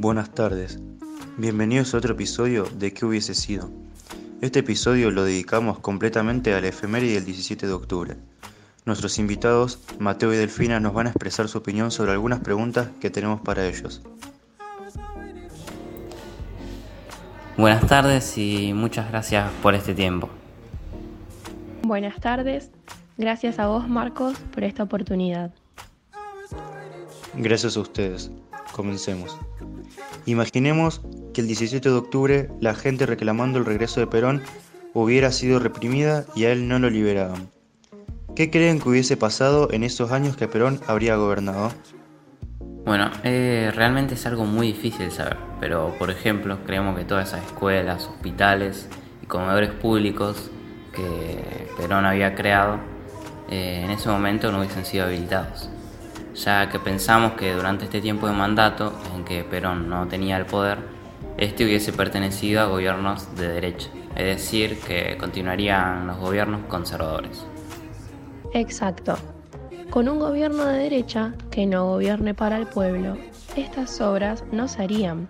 Buenas tardes, bienvenidos a otro episodio de ¿Qué hubiese sido? Este episodio lo dedicamos completamente a la efeméride del 17 de octubre. Nuestros invitados, Mateo y Delfina, nos van a expresar su opinión sobre algunas preguntas que tenemos para ellos. Buenas tardes y muchas gracias por este tiempo. Buenas tardes, gracias a vos Marcos por esta oportunidad. Gracias a ustedes. Comencemos. Imaginemos que el 17 de octubre la gente reclamando el regreso de Perón hubiera sido reprimida y a él no lo liberaban. ¿Qué creen que hubiese pasado en esos años que Perón habría gobernado? Bueno, eh, realmente es algo muy difícil de saber, pero por ejemplo creemos que todas esas escuelas, hospitales y comedores públicos que Perón había creado eh, en ese momento no hubiesen sido habilitados, ya que pensamos que durante este tiempo de mandato en que Perón no tenía el poder, este hubiese pertenecido a gobiernos de derecha, es decir, que continuarían los gobiernos conservadores. Exacto. Con un gobierno de derecha que no gobierne para el pueblo, estas obras no se harían,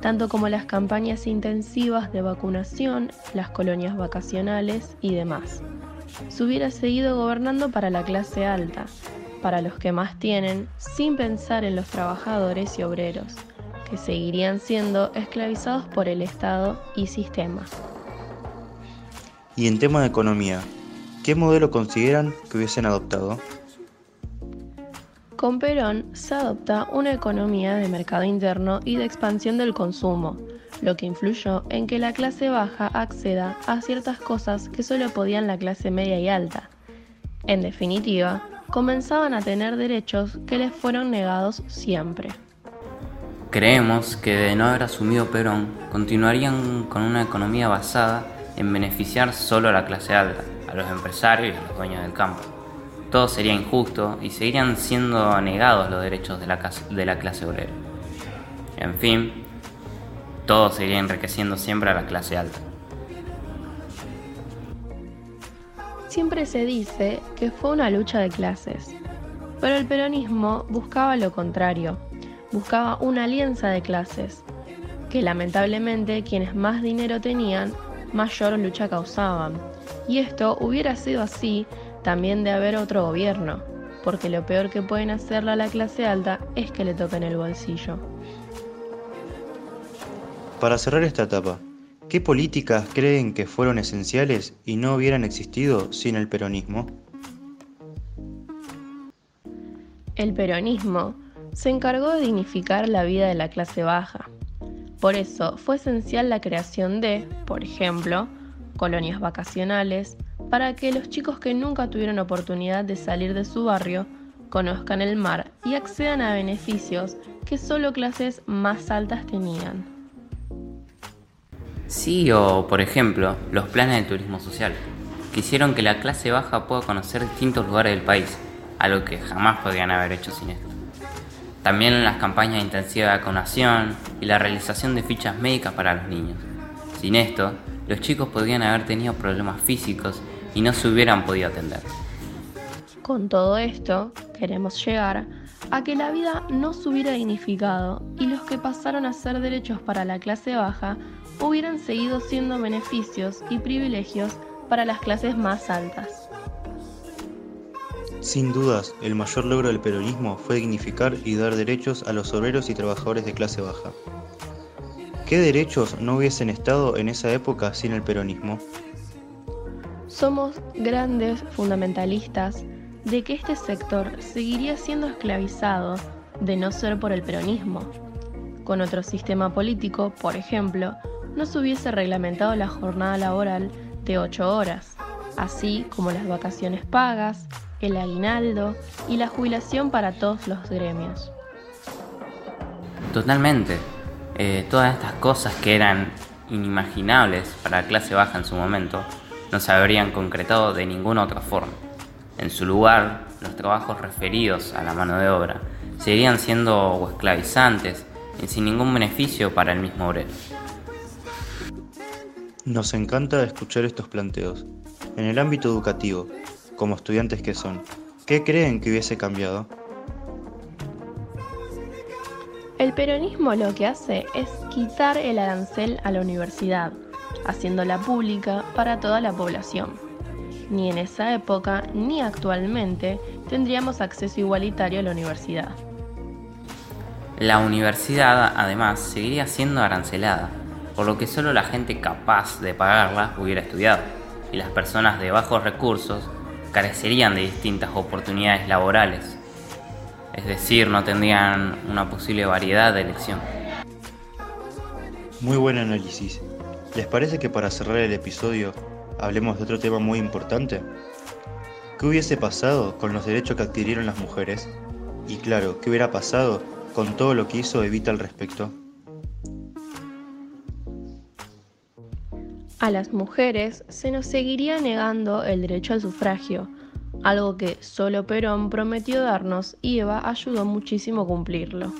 tanto como las campañas intensivas de vacunación, las colonias vacacionales y demás. Se hubiera seguido gobernando para la clase alta, para los que más tienen, sin pensar en los trabajadores y obreros, que seguirían siendo esclavizados por el Estado y sistema. Y en tema de economía, ¿qué modelo consideran que hubiesen adoptado? Con Perón se adopta una economía de mercado interno y de expansión del consumo, lo que influyó en que la clase baja acceda a ciertas cosas que solo podían la clase media y alta. En definitiva, comenzaban a tener derechos que les fueron negados siempre. Creemos que de no haber asumido Perón, continuarían con una economía basada en beneficiar solo a la clase alta, a los empresarios y a los dueños del campo todo sería injusto y seguirían siendo negados los derechos de la, de la clase obrera. En fin, todo seguiría enriqueciendo siempre a la clase alta. Siempre se dice que fue una lucha de clases, pero el peronismo buscaba lo contrario, buscaba una alianza de clases, que lamentablemente quienes más dinero tenían, mayor lucha causaban. Y esto hubiera sido así también de haber otro gobierno, porque lo peor que pueden hacerle a la clase alta es que le toquen el bolsillo. Para cerrar esta etapa, ¿qué políticas creen que fueron esenciales y no hubieran existido sin el peronismo? El peronismo se encargó de dignificar la vida de la clase baja. Por eso fue esencial la creación de, por ejemplo, colonias vacacionales, para que los chicos que nunca tuvieron oportunidad de salir de su barrio conozcan el mar y accedan a beneficios que solo clases más altas tenían. Sí, o por ejemplo, los planes de turismo social, que hicieron que la clase baja pueda conocer distintos lugares del país, algo que jamás podrían haber hecho sin esto. También las campañas intensivas de vacunación y la realización de fichas médicas para los niños. Sin esto, los chicos podrían haber tenido problemas físicos y no se hubieran podido atender. Con todo esto, queremos llegar a que la vida no se hubiera dignificado y los que pasaron a ser derechos para la clase baja hubieran seguido siendo beneficios y privilegios para las clases más altas. Sin dudas, el mayor logro del peronismo fue dignificar y dar derechos a los obreros y trabajadores de clase baja. ¿Qué derechos no hubiesen estado en esa época sin el peronismo? Somos grandes fundamentalistas de que este sector seguiría siendo esclavizado de no ser por el peronismo. Con otro sistema político, por ejemplo, no se hubiese reglamentado la jornada laboral de 8 horas, así como las vacaciones pagas, el aguinaldo y la jubilación para todos los gremios. Totalmente. Eh, todas estas cosas que eran inimaginables para la clase baja en su momento, no se habrían concretado de ninguna otra forma. En su lugar, los trabajos referidos a la mano de obra seguirían siendo esclavizantes y sin ningún beneficio para el mismo obrero. Nos encanta escuchar estos planteos. En el ámbito educativo, como estudiantes que son, ¿qué creen que hubiese cambiado? El peronismo lo que hace es quitar el arancel a la universidad, haciéndola pública para toda la población. Ni en esa época ni actualmente tendríamos acceso igualitario a la universidad. La universidad, además, seguiría siendo arancelada, por lo que solo la gente capaz de pagarla hubiera estudiado, y las personas de bajos recursos carecerían de distintas oportunidades laborales, es decir, no tendrían una posible variedad de elección. Muy buen análisis. ¿Les parece que para cerrar el episodio hablemos de otro tema muy importante? ¿Qué hubiese pasado con los derechos que adquirieron las mujeres? Y claro, ¿qué hubiera pasado con todo lo que hizo Evita al respecto? A las mujeres se nos seguiría negando el derecho al sufragio, algo que solo Perón prometió darnos y Eva ayudó muchísimo a cumplirlo.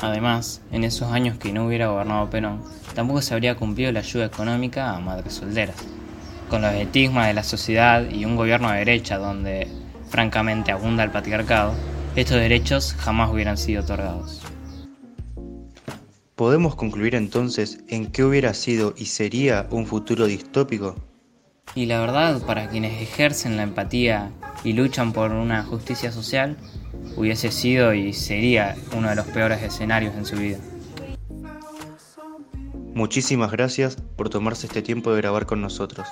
Además, en esos años que no hubiera gobernado Perón, tampoco se habría cumplido la ayuda económica a madres solteras. Con los estigmas de la sociedad y un gobierno de derecha donde francamente abunda el patriarcado, estos derechos jamás hubieran sido otorgados. ¿Podemos concluir entonces en qué hubiera sido y sería un futuro distópico? Y la verdad, para quienes ejercen la empatía y luchan por una justicia social, hubiese sido y sería uno de los peores escenarios en su vida. Muchísimas gracias por tomarse este tiempo de grabar con nosotros.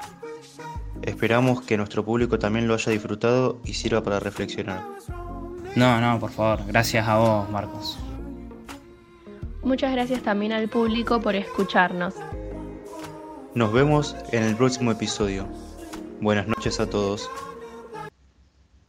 Esperamos que nuestro público también lo haya disfrutado y sirva para reflexionar. No, no, por favor, gracias a vos, Marcos. Muchas gracias también al público por escucharnos. Nos vemos en el próximo episodio. Buenas noches a todos.